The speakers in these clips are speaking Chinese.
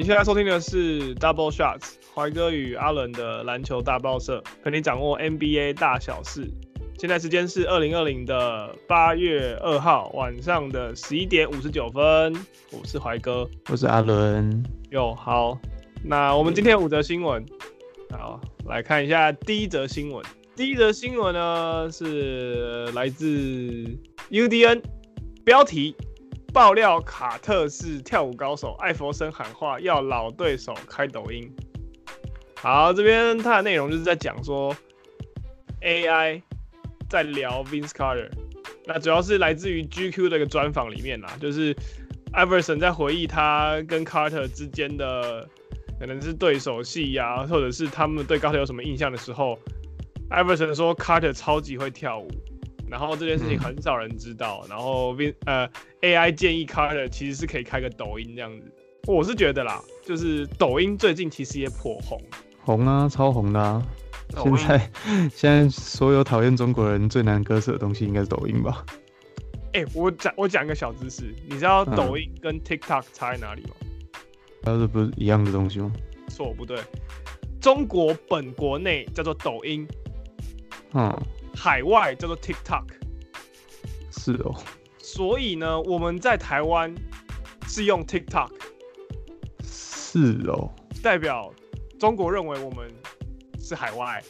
你现在收听的是 Double Shots，怀哥与阿伦的篮球大报社，陪你掌握 NBA 大小事。现在时间是二零二零的八月二号晚上的十一点五十九分。我是怀哥，我是阿伦。哟，好，那我们今天五则新闻，好，来看一下第一则新闻。第一则新闻呢是来自 UDN，标题。爆料卡特是跳舞高手，艾弗森喊话要老对手开抖音。好，这边它的内容就是在讲说 AI 在聊 Vince Carter，那主要是来自于 GQ 的一个专访里面啦，就是艾弗森在回忆他跟 Carter 之间的可能是对手戏呀，或者是他们对 Carter 有什么印象的时候，艾弗森说 Carter 超级会跳舞。然后这件事情很少人知道，嗯、然后 Vin 呃 AI 建议 Carter 其实是可以开个抖音这样子，我是觉得啦，就是抖音最近其实也颇红，红啊，超红的啊！音现在现在所有讨厌中国人最难割舍的东西应该是抖音吧？哎、欸，我讲我讲一个小知识，你知道抖音跟 TikTok 差在哪里吗？它是不是一样的东西吗？错不对，中国本国内叫做抖音，嗯。海外叫做 TikTok，是哦。所以呢，我们在台湾是用 TikTok，是哦。代表中国认为我们是海外。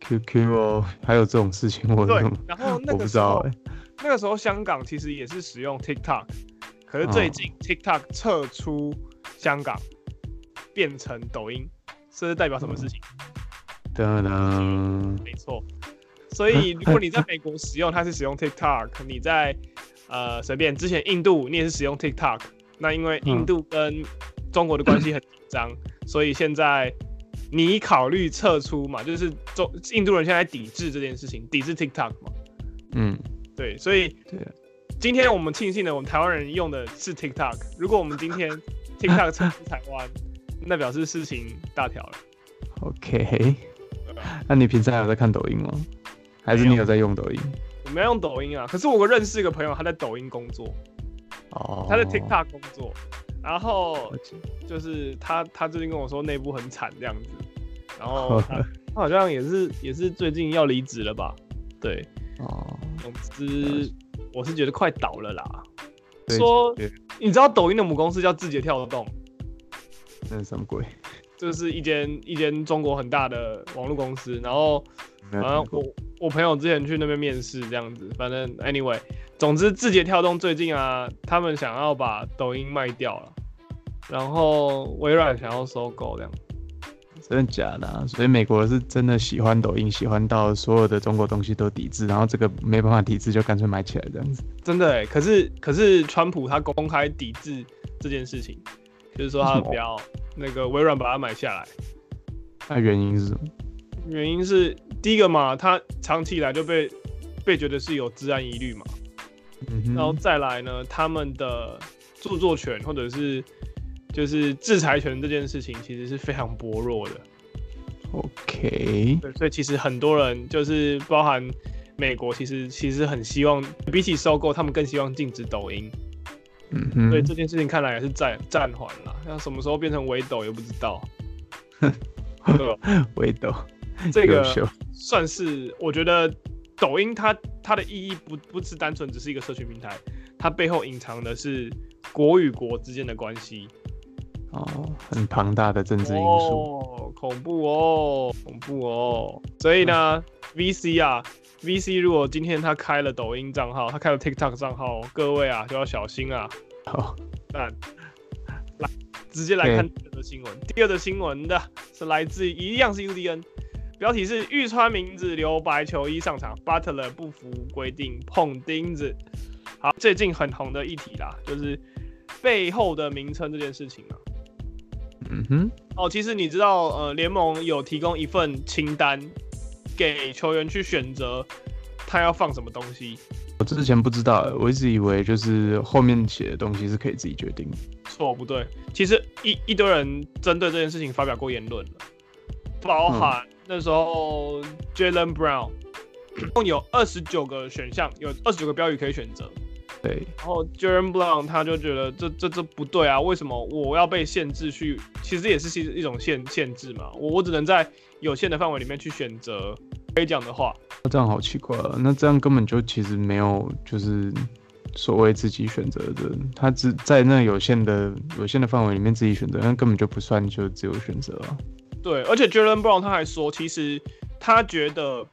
QQ 哦，还有这种事情，我对。然后那个时候，欸、那个时候香港其实也是使用 TikTok，可是最近 TikTok 撤出香港，变成抖音，这是代表什么事情？当当、嗯，没错。所以，如果你在美国使用，它是使用 TikTok；你在呃随便之前印度，你也是使用 TikTok。那因为印度跟中国的关系很紧张，嗯、所以现在你考虑撤出嘛，就是中印度人现在抵制这件事情，抵制 TikTok 嘛。嗯，对，所以今天我们庆幸的，我们台湾人用的是 TikTok。如果我们今天 TikTok 撤出台湾，那表示事情大条了。OK，那你平常还有在看抖音吗？还是你有在用抖音？我没有用抖音啊，可是我认识一个朋友，他在抖音工作，哦，他在 TikTok 工作，然后就是他他最近跟我说内部很惨这样子，然后 他，他好像也是也是最近要离职了吧？对，哦，总之我是觉得快倒了啦。说你知道抖音的母公司叫字节跳动，那是什么鬼？就是一间一间中国很大的网络公司，然后好像我。我朋友之前去那边面试，这样子，反正 anyway，总之字节跳动最近啊，他们想要把抖音卖掉了，然后微软想要收购这样，真的假的啊？所以美国是真的喜欢抖音，喜欢到所有的中国东西都抵制，然后这个没办法抵制，就干脆买起来这样子。真的哎，可是可是川普他公开抵制这件事情，就是说他不要那个微软把它买下来，那原因是什么？原因是。第一个嘛，他长期以来就被被觉得是有治安疑虑嘛，嗯、然后再来呢，他们的著作权或者是就是制裁权这件事情其实是非常薄弱的。OK，对，所以其实很多人就是包含美国，其实其实很希望比起收购，他们更希望禁止抖音。嗯哼，所以这件事情看来也是暂暂缓了，那什么时候变成围抖也不知道。围抖。这个算是我觉得抖音它它的意义不不是单纯只是一个社群平台，它背后隐藏的是国与国之间的关系哦，很庞大的政治因素哦，恐怖哦，恐怖哦。所以呢、嗯、，VC 啊，VC 如果今天他开了抖音账号，他开了 TikTok 账号，各位啊就要小心啊。好，那来直接来看第二则新闻。第二则新闻的是来自于一样是 UDN。标题是玉川名字留白球衣上场，Butler 不服规定碰钉子。好，最近很红的议题啦，就是背后的名称这件事情啊。嗯哼。哦，其实你知道，呃，联盟有提供一份清单给球员去选择，他要放什么东西。我之前不知道，我一直以为就是后面写的东西是可以自己决定。错不对，其实一一堆人针对这件事情发表过言论了，包含、嗯。那时候，Jaylen Brown 共有二十九个选项，有二十九个标语可以选择。对。然后 Jaylen Brown 他就觉得这这这不对啊，为什么我要被限制去？其实也是一一种限限制嘛，我我只能在有限的范围里面去选择可以讲的话。那这样好奇怪啊，那这样根本就其实没有就是所谓自己选择的，他只在那有限的有限的范围里面自己选择，那根本就不算就自由选择啊。对，而且 Jaylen Brown 他还说，其实他觉得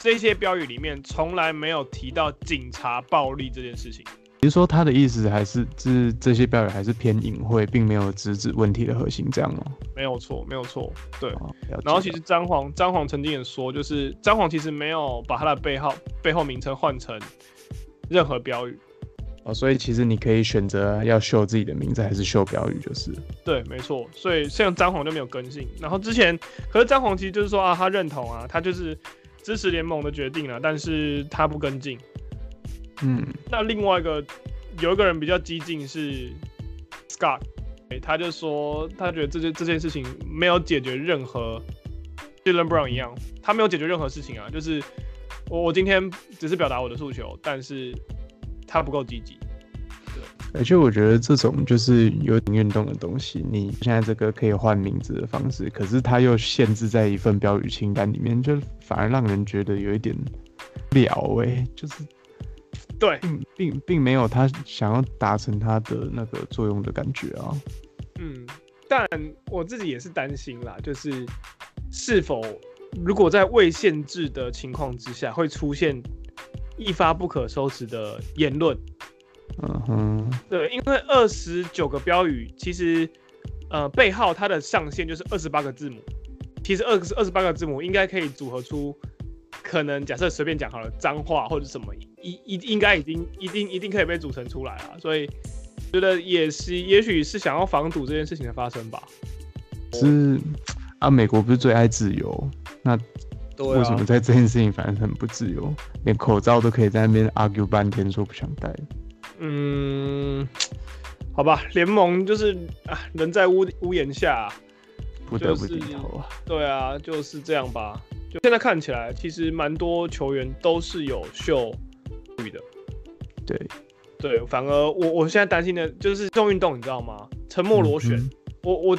这些标语里面从来没有提到警察暴力这件事情。比如说他的意思还是是这些标语还是偏隐晦，并没有直指问题的核心，这样吗？没有错，没有错。对。哦、然后其实张黄张黄曾经也说，就是张黄其实没有把他的背号背后名称换成任何标语。哦，所以其实你可以选择要秀自己的名字还是秀标语，就是。对，没错。所以像詹皇就没有更新。然后之前，可是詹皇其实就是说啊，他认同啊，他就是支持联盟的决定了，但是他不跟进。嗯。那另外一个有一个人比较激进是 Scott，他就说他觉得这件这件事情没有解决任何，Dylan Brown 一样，他没有解决任何事情啊，就是我我今天只是表达我的诉求，但是。他不够积极，对，而且我觉得这种就是有点运动的东西，你现在这个可以换名字的方式，可是他又限制在一份标语清单里面，就反而让人觉得有一点了哎，就是对，并并并没有他想要达成他的那个作用的感觉啊。嗯，但我自己也是担心啦，就是是否如果在未限制的情况之下会出现。一发不可收拾的言论，嗯哼，对，因为二十九个标语，其实，呃，背号它的上限就是二十八个字母，其实二二十八个字母应该可以组合出，可能假设随便讲好了，脏话或者什么，一一应该已经一定一定可以被组成出来了，所以觉得也是，也许是想要防堵这件事情的发生吧。是啊，美国不是最爱自由，那。为什么在这件事情反而很不自由？连口罩都可以在那边 argue 半天，说不想戴。嗯，好吧，联盟就是啊，人在屋屋檐下，不得不低头啊。对啊，就是这样吧。就现在看起来，其实蛮多球员都是有秀语的。对对，反而我我现在担心的就是这种运动，你知道吗？沉默螺旋。嗯我我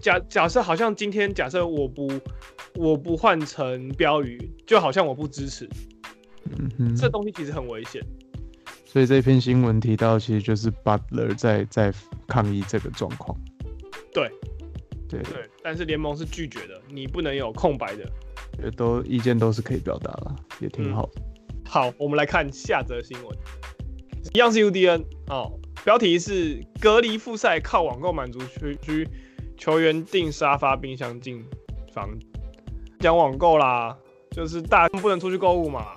假假设好像今天假设我不我不换成标语，就好像我不支持，嗯哼，这东西其实很危险。所以这篇新闻提到，其实就是 Butler 在在抗议这个状况。对，对对，但是联盟是拒绝的，你不能有空白的，也都意见都是可以表达了，也挺好、嗯。好，我们来看下则新闻，一样是 UDN 哦。标题是隔离复赛靠网购满足区区球员订沙发冰箱进房，讲网购啦，就是大家不能出去购物嘛，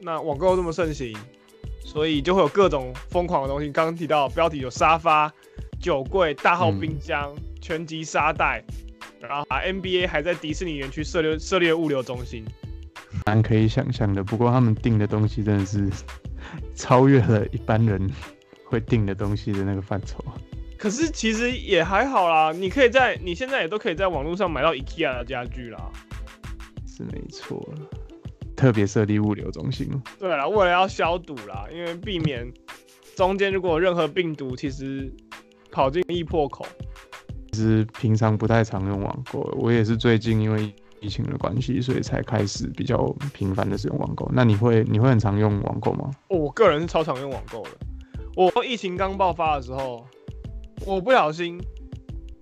那网购这么盛行，所以就会有各种疯狂的东西。刚刚提到标题有沙发、酒柜、大号冰箱、嗯、拳击沙袋，然后 NBA 还在迪士尼园区设立设立物流中心，蛮可以想象的。不过他们订的东西真的是超越了一般人。会定的东西的那个范畴，可是其实也还好啦。你可以在你现在也都可以在网络上买到 IKEA 的家具啦，是没错。特别设立物流中心。对啦，为了要消毒啦，因为避免中间如果有任何病毒，其实跑进易破口。其实平常不太常用网购，我也是最近因为疫情的关系，所以才开始比较频繁的使用网购。那你会你会很常用网购吗？哦，我个人是超常用网购的。我疫情刚爆发的时候，我不小心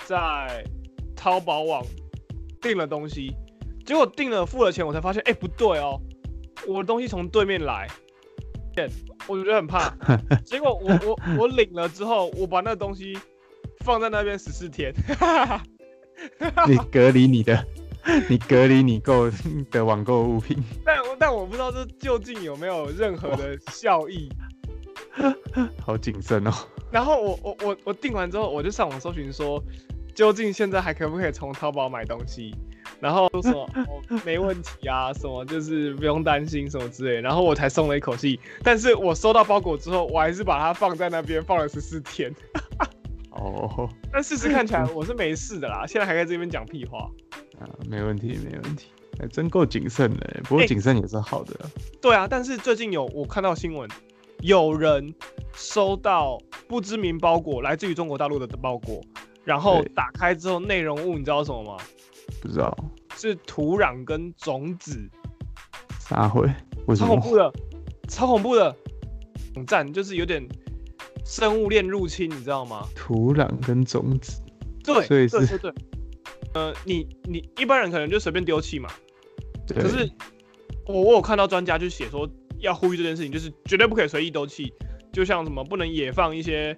在淘宝网订了东西，结果订了付了钱，我才发现，哎、欸，不对哦，我的东西从对面来，我就觉得很怕。结果我我我领了之后，我把那个东西放在那边十四天，你隔离你的，你隔离你购的网购物品，但但我不知道这究竟有没有任何的效益。好谨慎哦。然后我我我我订完之后，我就上网搜寻说，究竟现在还可不可以从淘宝买东西？然后说什么 哦没问题啊，什么就是不用担心什么之类。然后我才松了一口气。但是我收到包裹之后，我还是把它放在那边放了十四天。哦，但事实看起来我是没事的啦。现在还在这边讲屁话。啊，没问题，没问题。还真够谨慎的。不过谨慎也是好的。对啊，但是最近有我看到新闻。有人收到不知名包裹，来自于中国大陆的包裹，然后打开之后内容物，你知道什么吗？不知道，是土壤跟种子。啥会？超恐怖的，超恐怖的，网站就是有点生物链入侵，你知道吗？土壤跟种子，对，所以是对对对。呃，你你一般人可能就随便丢弃嘛，可是我我有看到专家就写说要呼吁这件事情，就是绝对不可以随意丢弃，就像什么不能野放一些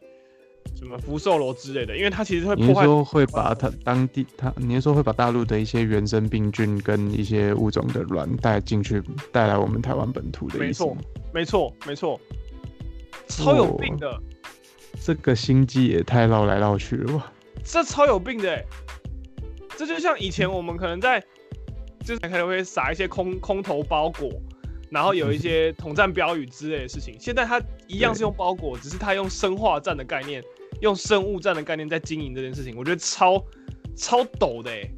什么福寿螺之类的，因为它其实会破坏。你是说会把它当地它，你是说会把大陆的一些原生病菌跟一些物种的卵带进去，带来我们台湾本土的意思？没错，没错，没错，超有病的。这个心机也太绕来绕去了吧？这超有病的欸。这就像以前我们可能在，就是可能会撒一些空空投包裹，然后有一些统战标语之类的事情。现在它一样是用包裹，只是它用生化战的概念，用生物战的概念在经营这件事情。我觉得超超抖的哎。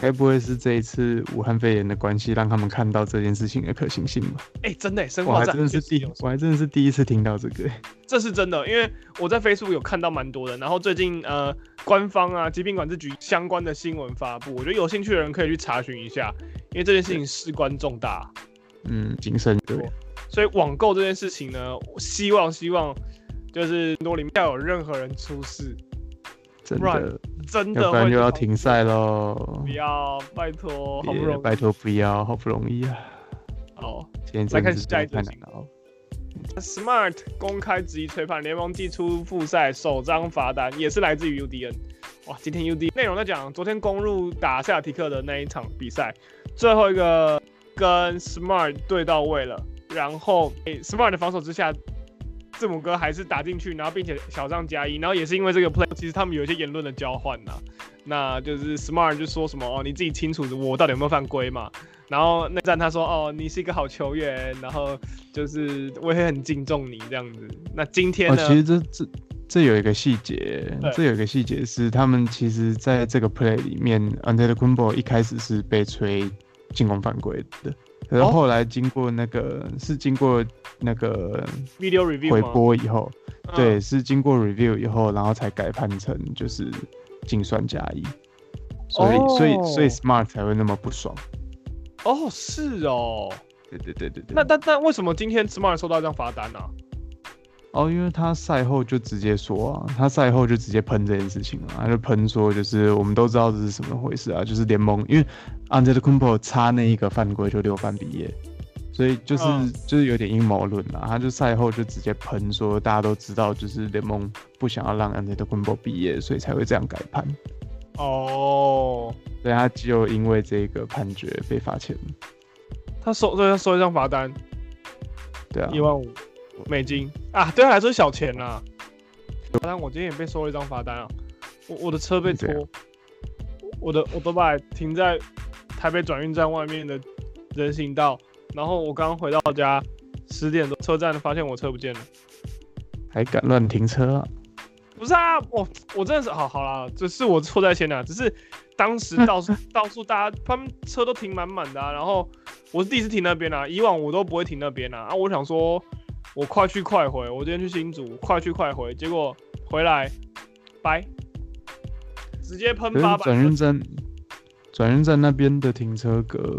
该不会是这一次武汉肺炎的关系，让他们看到这件事情的可行性吧？哎、欸，真的，生化战，我还真的是第，我还真的是第一次听到这个。这是真的，因为我在 Facebook 有看到蛮多的，然后最近呃，官方啊，疾病管制局相关的新闻发布，我觉得有兴趣的人可以去查询一下，因为这件事情事关重大。嗯，谨慎对。所以网购这件事情呢，我希望希望就是多里面要有任何人出事。真的，真的，要不然就要停赛喽！不要，拜托，好不容易，拜托不要，好不容易啊！好，今天来看下一题。Smart 公开质疑吹判，联盟祭出复赛首张罚单，也是来自于 UDN。哇，今天 UDN 内容在讲昨天公路打塞尔提克的那一场比赛，最后一个跟 Smart 对到位了，然后、欸、Smart 的防守之下。字母哥还是打进去，然后并且小上加一，然后也是因为这个 play，其实他们有一些言论的交换呐，那就是 Smart 就说什么哦，你自己清楚我到底有没有犯规嘛，然后那站他说哦，你是一个好球员，然后就是我也很敬重你这样子。那今天呢？哦、其实这这这有一个细节，这有一个细节是他们其实在这个 play 里面，Antetokounmpo 一开始是被吹进攻犯规的。然后后来经过那个、哦、是经过那个 video review 回播以后，对，是经过 review 以后，然后才改判成就是净算加一，所以、哦、所以所以 smart 才会那么不爽。哦，是哦，对对对对对。那但但为什么今天 smart 收到一张罚单呢、啊？哦，因为他赛后就直接说啊，他赛后就直接喷这件事情了，他就喷说，就是我们都知道这是什么回事啊，就是联盟因为 Antetokounmpo 差那一个犯规就六犯毕业，所以就是、嗯、就是有点阴谋论啦，他就赛后就直接喷说，大家都知道就是联盟不想要让 Antetokounmpo 毕业，所以才会这样改判。哦，对他就因为这个判决被罚钱，他收所以他收一张罚单，对啊，一万五。美金啊，对他来说是小钱啦。罚单，我今天也被收了一张罚单啊。我我的车被拖，我的我都把停在台北转运站外面的人行道，然后我刚回到家十点多，车站发现我车不见了，还敢乱停车啊？不是啊，我我真的是好好啦，只是我错在先啊，只是当时到处 到处大家他们车都停满满的啊，然后我是第一次停那边啊，以往我都不会停那边啊，啊，我想说。我快去快回，我今天去新竹，快去快回，结果回来，拜，直接喷八百。转运站，转运站那边的停车格，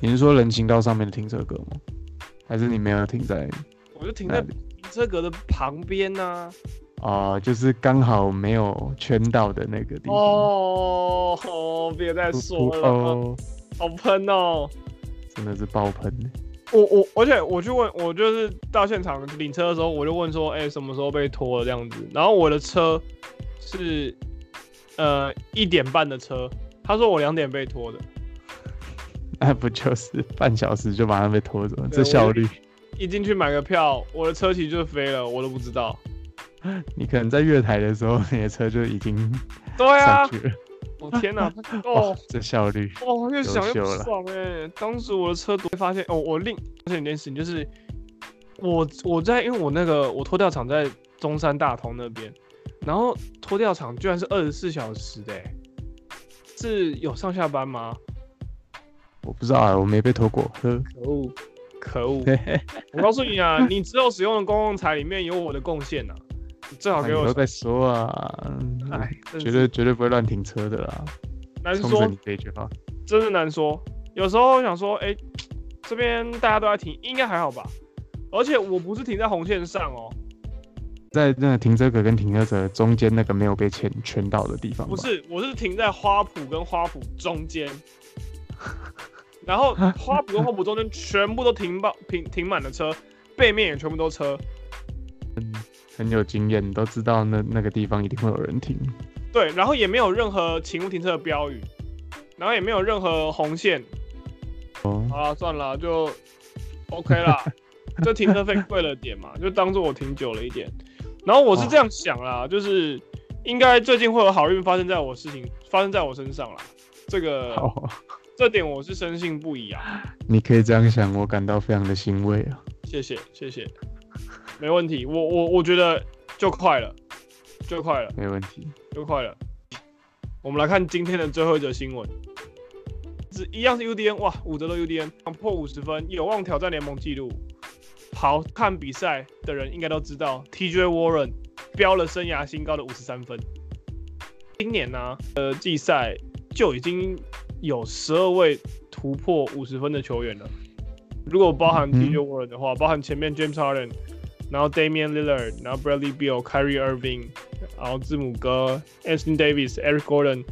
你是说人行道上面的停车格吗？还是你没有停在？我就停在停车格的旁边呢啊。就是刚好没有圈到的那个地方。哦，别再说了，哦、好喷哦，真的是爆喷。我我而且我去问，我就是到现场领车的时候，我就问说，哎、欸，什么时候被拖了这样子？然后我的车是呃一点半的车，他说我两点被拖的，那不就是半小时就马上被拖走？这效率！一进去买个票，我的车其实就飞了，我都不知道。你可能在月台的时候，你的车就已经对啊。我、哦、天哪！哦，这效率哦，越想越不爽哎、欸！当时我的车主会发现哦，我另发现一件事情，就是我我在因为我那个我拖吊厂在中山大同那边，然后拖吊厂居然是二十四小时的、欸，是有上下班吗？我不知道啊，我没被拖过。呵，哦，可恶！我告诉你啊，你之后使用的公共财里面有我的贡献呐，你最好给我。都在说啊，哎，绝对绝对不会乱停车的啦。难说，你这句话真的难说。有时候我想说，哎、欸，这边大家都在停，应该还好吧？而且我不是停在红线上哦，在那个停车格跟停车格中间那个没有被圈圈到的地方。不是，我是停在花圃跟花圃中间。然后花圃跟花圃中间全部都停爆停停满了车，背面也全部都车。嗯，很有经验，都知道那那个地方一定会有人停。对，然后也没有任何请勿停车的标语，然后也没有任何红线。哦，好了，算了，就 OK 啦。这停车费贵了点嘛，就当做我停久了一点。然后我是这样想啦，就是应该最近会有好运发生在我事情发生在我身上啦。这个。这点我是深信不疑啊！你可以这样想，我感到非常的欣慰啊！谢谢谢谢，没问题，我我我觉得就快了，就快了，没问题，就快了。我们来看今天的最后一则新闻，是一样是 UDN 哇，五折的 UDN 破五十分，有望挑战联盟纪录。好看比赛的人应该都知道，TJ Warren 飙了生涯新高的五十三分。今年呢、啊，呃，季赛就已经。有十二位突破五十分的球员了，如果包含 TJ Warren 的话，嗯、包含前面 James Harden，然后 Damian Lillard，然后 Bradley Beal、Kyrie Irving，然后字母哥 Anthony Davis、Eric Gordon、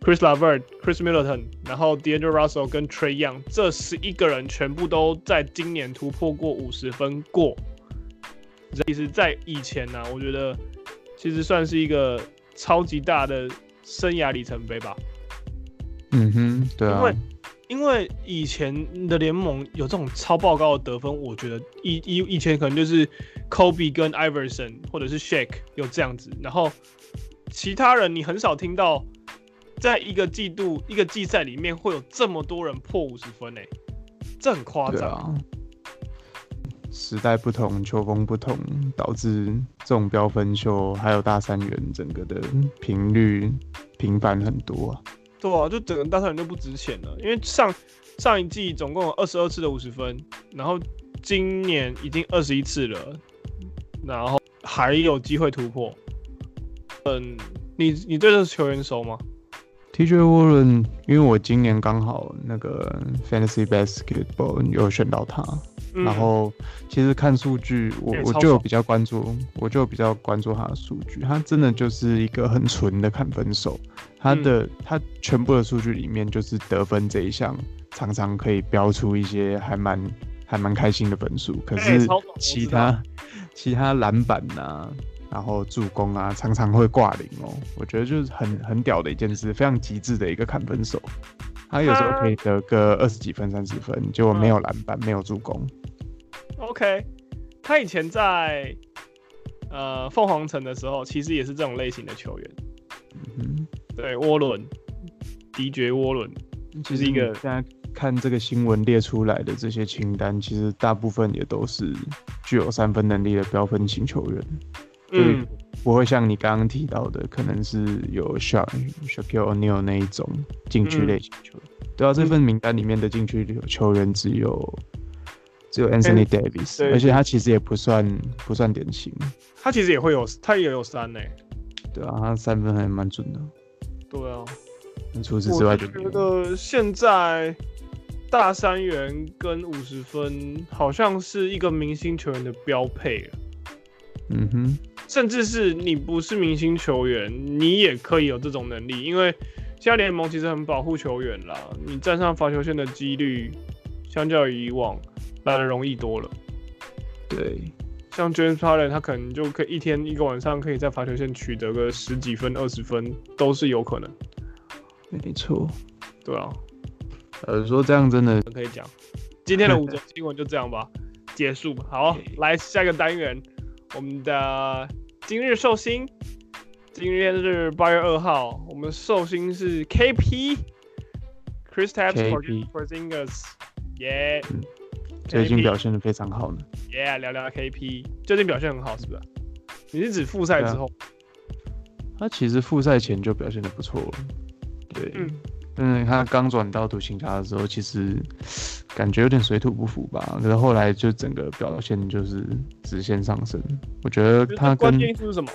Chris Lavert、Chris Middleton，然后 D'Angelo Russell 跟 Trae Young，这十一个人全部都在今年突破过五十分过。其实，在以前呢、啊，我觉得其实算是一个超级大的生涯里程碑吧。嗯哼，对啊，因为因为以前的联盟有这种超爆高的得分，我觉得以以以前可能就是 Kobe 跟 Iverson 或者是 Shaq 有这样子，然后其他人你很少听到，在一个季度一个季赛里面会有这么多人破五十分诶，这很夸张。时代不同，球风不同，导致这种飙分秀还有大三元整个的频率频繁很多啊。对啊，就整个大赛人就不值钱了，因为上上一季总共有二十二次的五十分，然后今年已经二十一次了，然后还有机会突破。嗯，你你对这个球员熟吗？TJ Warren，因为我今年刚好那个 Fantasy Basketball 有选到他。然后，其实看数据，我我就比较关注，我就比较关注他的数据。他真的就是一个很纯的看分手，他的、嗯、他全部的数据里面，就是得分这一项，常常可以标出一些还蛮还蛮开心的分数。可是其他其他篮板啊，然后助攻啊，常常会挂零哦。我觉得就是很很屌的一件事，非常极致的一个砍分手。他有时候可以得个二十几分、三十分，结果没有篮板、嗯，没有助攻。OK，他以前在呃凤凰城的时候，其实也是这种类型的球员。嗯，对，涡轮，迪爵沃伦，就是一个。现在看这个新闻列出来的这些清单，其实大部分也都是具有三分能力的标分型球员。嗯，不会像你刚刚提到的，可能是有 Sha Shaquille O'Neal 那一种禁区类型球员。嗯。对啊，这份名单里面的禁区球员只有。只有 Anthony Davis，而且他其实也不算不算典型。他其实也会有，他也有三呢。对啊，他三分还蛮准的。对啊。除此之外就，我觉得现在大三元跟五十分好像是一个明星球员的标配了。嗯哼。甚至是你不是明星球员，你也可以有这种能力，因为现在联盟其实很保护球员啦，你站上罚球线的几率相较于以往。来的容易多了，对，像 James Harden 他可能就可以一天一个晚上可以在罚球线取得个十几分、二十分，都是有可能。没错，对啊，呃，说这样真的可以讲。今天的五 则新闻就这样吧，结束。好来下一个单元，我们的今日寿星。今天是八月二号，我们寿星是 KP，Kristaps Porzingis，耶。最近表现的非常好呢。Yeah，聊聊 KP，最近表现很好，是不是？你是指复赛之后？啊、他其实复赛前就表现的不错了。对，嗯，他刚转到独行侠的时候，其实感觉有点水土不服吧。可是后来就整个表现就是直线上升。我觉得他跟关键因素是什么？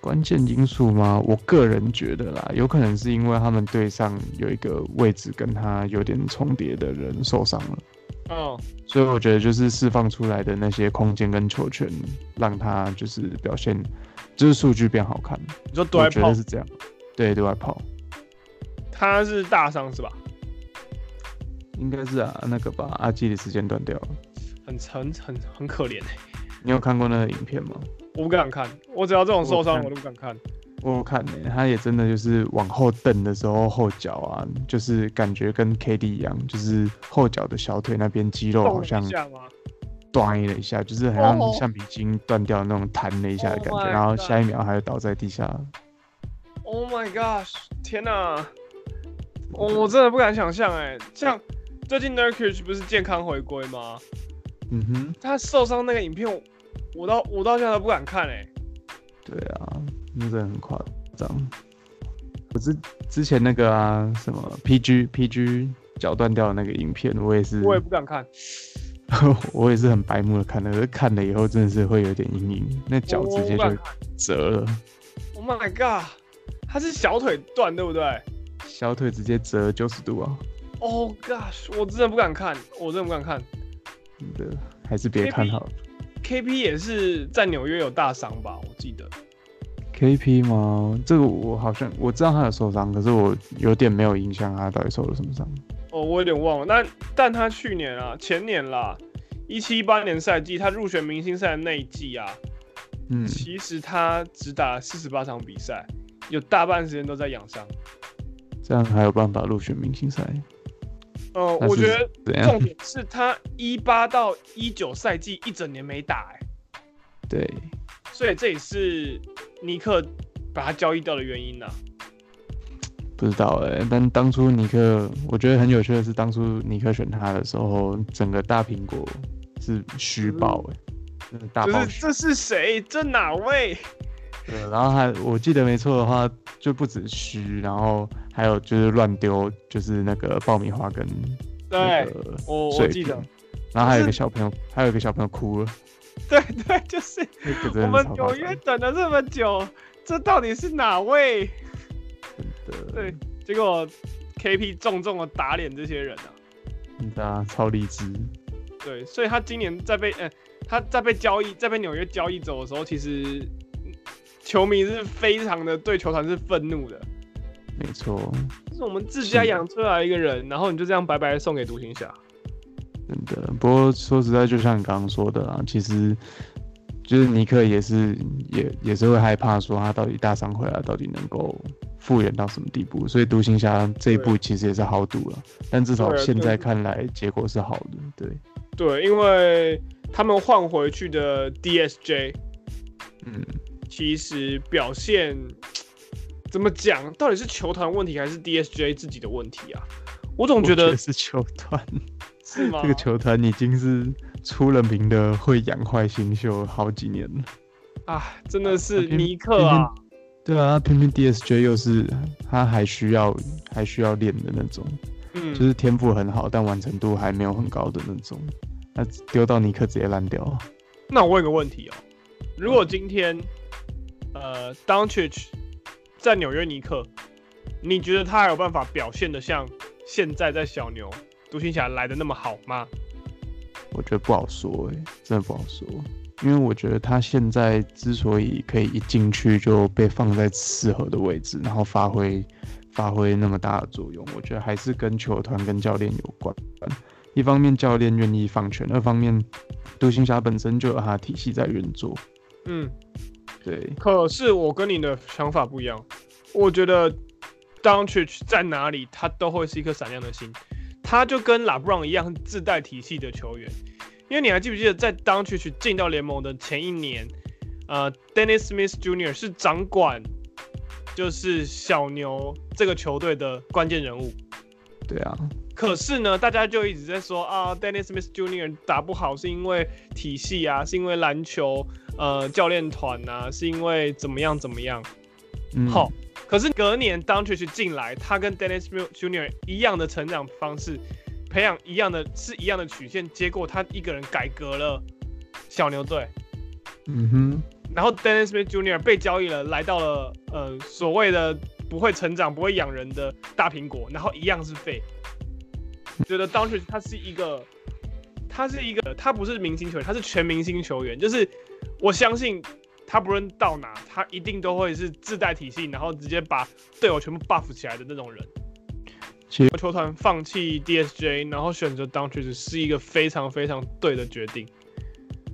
关键因素吗？我个人觉得啦，有可能是因为他们队上有一个位置跟他有点重叠的人受伤了。哦，所以我觉得就是释放出来的那些空间跟球权，让他就是表现，就是数据变好看。你说对外砲是这样？对，对外跑。他是大伤是吧？应该是啊，那个吧阿基的时间断掉了，很很很很可怜。你有看过那个影片吗？我不敢看，我只要这种受伤我都不敢看。我有看呢、欸，他也真的就是往后蹬的时候，后脚啊，就是感觉跟 KD 一样，就是后脚的小腿那边肌肉好像断了一下，就是好像橡皮筋断掉那种弹了一下的感觉，oh、然后下一秒还就倒在地下。Oh my gosh！天哪，我我真的不敢想象哎，像最近 Nurkic 不是健康回归吗？嗯哼，他受伤那个影片，我到我到现在都不敢看哎。对啊。那真的很夸张，我之之前那个啊，什么 PG PG 脚断掉的那个影片，我也是，我也不敢看，我也是很白目的看的，看了以后真的是会有点阴影，那脚直接就折了。Oh my god，他是小腿断对不对？小腿直接折九十度啊！Oh gosh，我真的不敢看，我真的不敢看。真的，还是别看好了。KP 也是在纽约有大伤吧？我记得。KP 吗？这个我好像我知道他有受伤，可是我有点没有印象他到底受了什么伤。哦，我有点忘了。但但他去年啊，前年啦，一七一八年赛季他入选明星赛的那一季啊，嗯，其实他只打了四十八场比赛，有大半时间都在养伤。这样还有办法入选明星赛？呃，我觉得重点是他一八到一九赛季一整年没打，欸，哎，对，所以这也是。尼克把他交易掉的原因呢、啊？不知道哎、欸，但当初尼克，我觉得很有趣的是，当初尼克选他的时候，整个大苹果是虚报哎，是大爆就是这是谁？这哪位？对，然后还我记得没错的话，就不止虚，然后还有就是乱丢，就是那个爆米花跟那个我我记得，然后还有一个小朋友，还有一个小朋友哭了。对对，就是我们纽约等了这么久，这到底是哪位？对，结果 KP 重重的打脸这些人啊！真的啊，超励志。对，所以他今年在被呃，他在被交易，在被纽约交易走的时候，其实球迷是非常的对球团是愤怒的。没错，就是我们自家养出来一个人，然后你就这样白白送给独行侠。真的，不过说实在，就像你刚刚说的啊，其实就是尼克也是也也是会害怕，说他到底大伤回来到底能够复原到什么地步，所以独行侠这一步其实也是豪赌了，但至少现在看来结果是好的，对。对，因为他们换回去的 DSJ，嗯，其实表现怎么讲，到底是球团问题还是 DSJ 自己的问题啊？我总觉得，觉得是球团。是吗？这个球团已经是出了名的会养坏新秀好几年了啊！真的是尼克啊！对啊，偏偏 DSJ 又是他还需要还需要练的那种，嗯，就是天赋很好，但完成度还没有很高的那种。那丢到尼克直接烂掉。那我问个问题哦，如果今天呃 Doncic 在纽约尼克，你觉得他还有办法表现的像现在在小牛？独行侠来的那么好吗？我觉得不好说，哎，真的不好说。因为我觉得他现在之所以可以一进去就被放在适合的位置，然后发挥发挥那么大的作用，我觉得还是跟球团跟教练有关。一方面教练愿意放权，二方面独行侠本身就有他的体系在运作。嗯，对。可是我跟你的想法不一样，我觉得 Doncic 在哪里，他都会是一颗闪亮的星。他就跟 LeBron 一样自带体系的球员，因为你还记不记得在 Doncic 进到联盟的前一年，呃，Dennis Smith Jr. 是掌管就是小牛这个球队的关键人物。对啊。可是呢，大家就一直在说啊，Dennis Smith Jr. 打不好是因为体系啊，是因为篮球呃教练团啊，是因为怎么样怎么样。嗯。好。可是隔年 d o n t r i c h 进来，他跟 Dennis Jr. 一样的成长方式，培养一样的是一样的曲线，结果他一个人改革了小牛队。嗯哼。然后 Dennis Smith Jr. 被交易了，来到了呃所谓的不会成长、不会养人的大苹果，然后一样是废。觉得 d o n t r i c h 他是一个，他是一个，他不是明星球员，他是全明星球员。就是我相信他不论到哪，他一定都会是自带体系，然后直接把队友全部 buff 起来的那种人。其实球团放弃 DSJ，然后选择 Doncic 是一个非常非常对的决定，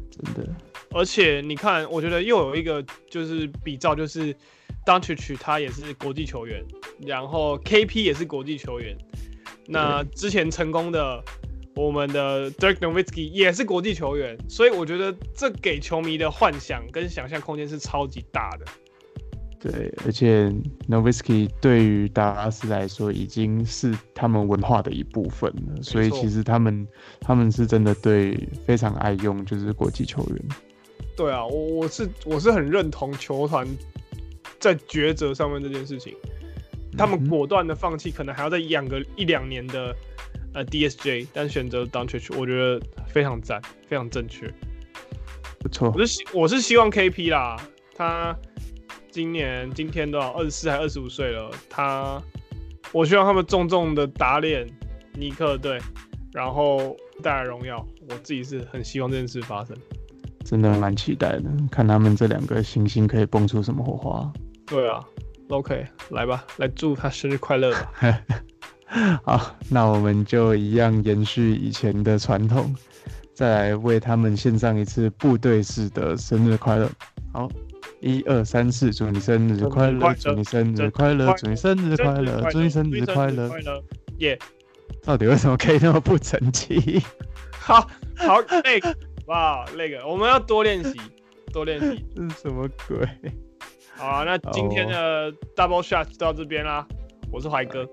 真的。而且你看，我觉得又有一个就是比照，就是 Doncic 他也是国际球员，然后 KP 也是国际球员。那之前成功的我们的 Dirk Nowitzki 也是国际球员，所以我觉得这给球迷的幻想跟想象空间是超级大的。对，而且 Nowitzki 对于达拉斯来说已经是他们文化的一部分了，所以其实他们他们是真的对非常爱用就是国际球员。对啊，我我是我是很认同球团在抉择上面这件事情。他们果断的放弃，可能还要再养个一两年的呃 DSJ，但选择 Doncic，我觉得非常赞，非常正确。不错，我是希我是希望 KP 啦，他今年今天多少二十四还二十五岁了，他我希望他们重重的打脸尼克队，然后带来荣耀。我自己是很希望这件事发生，真的蛮期待的，看他们这两个星星可以蹦出什么火花。对啊。OK，来吧，来祝他生日快乐吧。好，那我们就一样延续以前的传统，再来为他们献上一次部队式的生日快乐。好，一二三四，祝你生日快乐，祝你生日快乐，祝你生日快乐，祝你生日快乐。耶！到底为什么可以那么不成器？好好，那个，哇，那个，我们要多练习，多练习。这是什么鬼？好，那今天的 Double Shot 就到这边啦。我是怀哥。